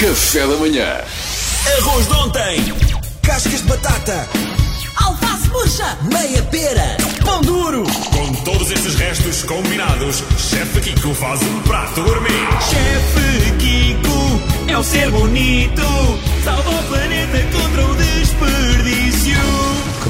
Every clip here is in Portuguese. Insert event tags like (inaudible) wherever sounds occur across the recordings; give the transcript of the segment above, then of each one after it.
Café da manhã. Arroz de ontem. Cascas de batata, Alface murcha! meia pera, Pão duro. Com todos estes restos combinados, Chefe Kiko faz um prato gourmet. Chefe Kiko é o ser bonito. Salva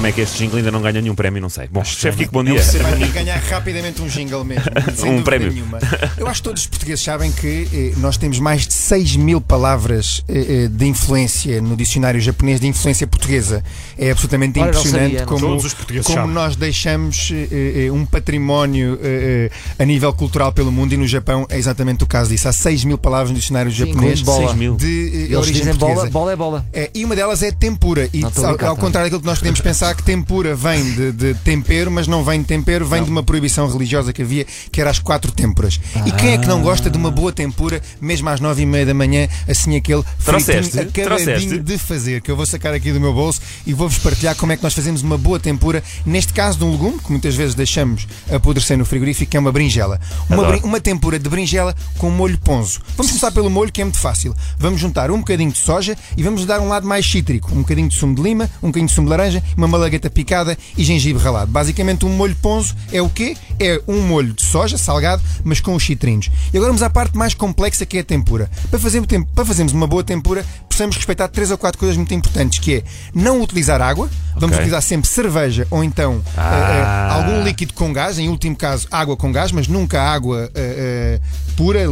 Como é que este jingle ainda não ganha nenhum prémio? Não sei. Bom, chefe Kiko, bom dia. Você vai ganhar rapidamente um jingle mesmo. (laughs) Um prémio. Nenhuma. Eu acho que todos os portugueses sabem que eh, nós temos mais de 6 mil palavras eh, eh, de influência no dicionário japonês de influência portuguesa. É absolutamente impressionante sabia, como, Todos os portugueses como nós deixamos eh, eh, um património eh, eh, a nível cultural pelo mundo e no Japão é exatamente o caso disso. Há 6 mil palavras no dicionário japonês incluindo bola. Seis mil. de eh, Eles origem dizem portuguesa. bola, bola é bola. É, e uma delas é tempura. E ao, ao contrário daquilo que nós podemos pensar, que tempura vem de, de tempero, mas não vem de tempero, vem de uma proibição religiosa que havia, que era as quatro têmporas. E quem é que não gosta de uma boa tempura, mesmo às nove e meia da manhã, assim aquele Trouxeste? fritinho acabadinho Trouxeste? de fazer, que eu vou sacar aqui do meu bolso e vou-vos partilhar como é que nós fazemos uma boa tempura, neste caso de um legume, que muitas vezes deixamos apodrecer no frigorífico, que é uma berinjela. Uma, Adoro. brin- uma tempura de berinjela com molho ponzo. Vamos começar pelo molho, que é muito fácil. Vamos juntar um bocadinho de soja e vamos dar um lado mais cítrico. Um bocadinho de sumo de lima, um bocadinho de sumo de laranja, uma malagueta picada e gengibre ralado. Basicamente, um molho ponzo é o quê? É um molho de soja, salgado, mas com os citrinos. E agora vamos à parte mais complexa, que é a tempura. Para, fazer, para fazermos uma boa tempura, precisamos respeitar três ou quatro coisas muito importantes, que é não utilizar água, vamos utilizar sempre cerveja ou então eh, Ah. eh, algum líquido com gás, em último caso água com gás, mas nunca água eh, eh, pura, eh,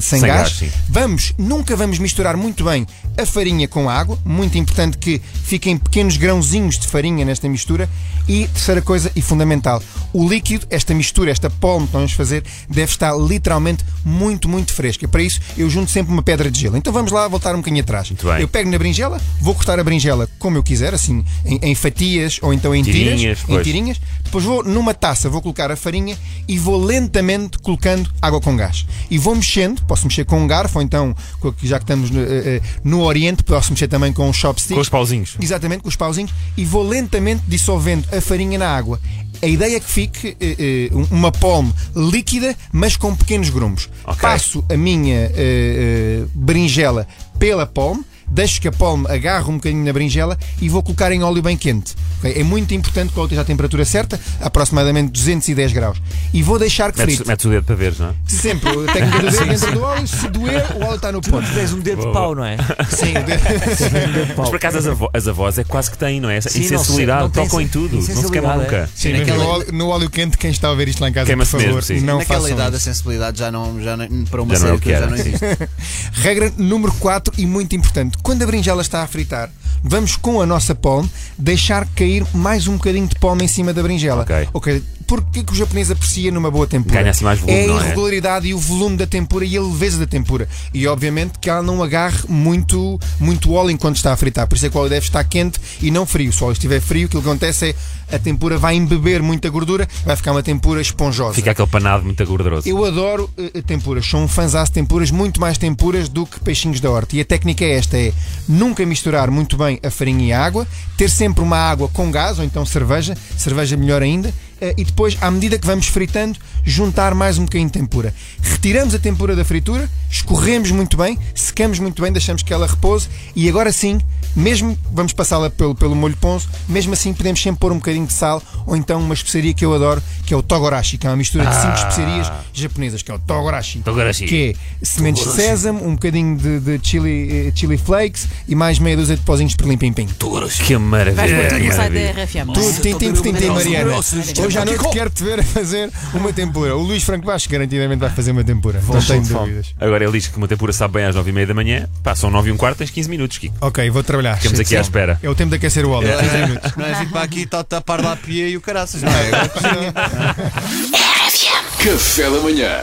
sem, Sem gás. gás. Vamos, nunca vamos misturar muito bem a farinha com a água, muito importante que fiquem pequenos grãozinhos de farinha nesta mistura. E terceira coisa e fundamental, o líquido, esta mistura, esta polme que vamos fazer, deve estar literalmente muito, muito fresca. Para isso, eu junto sempre uma pedra de gelo. Então vamos lá voltar um bocadinho atrás. Eu pego na berinjela, vou cortar a berinjela como eu quiser, assim, em, em fatias ou então em Tirinhas, tiras, em tirinhas. Depois vou numa taça, vou colocar a farinha e vou lentamente colocando água com gás. E vou mexendo, posso mexer com um garfo, ou então, já que estamos no, eh, eh, no Oriente, posso mexer também com um chopstick. Com os pauzinhos. Exatamente, com os pauzinhos. E vou lentamente dissolvendo a farinha na água. A ideia é que fique eh, um- uma polme líquida, mas com pequenos grumos. Ok. Passo a minha eh, berinjela pela polme, deixo que a polme agarre um bocadinho na berinjela e vou colocar em óleo bem quente. ok? É muito importante que o óleo esteja à temperatura certa, aproximadamente 210 graus. E vou deixar que Metes, frite. metes o dedo para ver, não é? Sempre, a técnica do dedo dentro do óleo, se doer, o óleo está no ponto. Tens um dedo de pau, não é? (laughs) Sim, o dedo. Um dedo de pau. Mas por acaso as, avo- as avós é quase que têm, não é? Sim, insensibilidade, não tocam em tudo, não se queimam nunca. é. Sim, naquela- no, óleo, no óleo quente, quem está a ver isto lá em casa, por favor, mesmo, sim. não Naquela idade a isso. sensibilidade já não, já não para uma Já não é série o que já não existe. (laughs) Regra número 4 e muito importante: quando a berinjela está a fritar, vamos com a nossa polme deixar cair mais um bocadinho de polme em cima da berinjela. Ok. Ok. Porque que o japonês aprecia numa boa tempura? Ganha assim mais volume, é a é? irregularidade e o volume da tempura e a leveza da tempura. E obviamente que ela não agarre muito, muito óleo enquanto está a fritar. Por isso é que o óleo deve estar quente e não frio. Se o óleo estiver frio, aquilo que acontece é a tempura vai embeber muita gordura, vai ficar uma tempura esponjosa. Fica aquele panado muito gorduroso. Eu adoro eh, tempuras, sou um fãzaço de tempuras, muito mais tempuras do que peixinhos da horta. E a técnica é esta: é nunca misturar muito bem a farinha e a água, ter sempre uma água com gás, ou então cerveja, cerveja melhor ainda, e depois, à medida que vamos fritando, juntar mais um bocadinho de tempura. Retiramos a tempura da fritura, escorremos muito bem, secamos muito bem, deixamos que ela repouse, e agora sim, mesmo vamos passá-la pelo, pelo molho ponzo, mesmo assim podemos sempre pôr um bocadinho de sal, ou então uma especiaria que eu adoro, que é o togorashi, que é uma mistura de cinco especiarias japonesas, que é o togorashi. Togorashi. Que é sementes de sésamo, um bocadinho de, de chili, eh, chili flakes e mais meia dúzia de pozinhos de perlim-pim-pim. Que maravilha. Vais pôr tudo no site maravilha. da RFM. Tudo, tintim, tintim, Mariana. Hoje à noite quero te ver a fazer uma tempura. O Luís Franco Baixo garantidamente vai fazer uma tempura. Não tenho dúvidas. Agora ele diz que uma tempura sabe bem às 9h30 da manhã. Pá, são 9 e um quarto, tens 15 minutos, Kiko. Ok, vou trabalhar. Ficamos aqui à espera. É o tempo de aquecer o óleo. 15 minutos. Não é vir para aqui e tá- tapar lá a pia e o caraças, não é? (laughs) Café da manhã.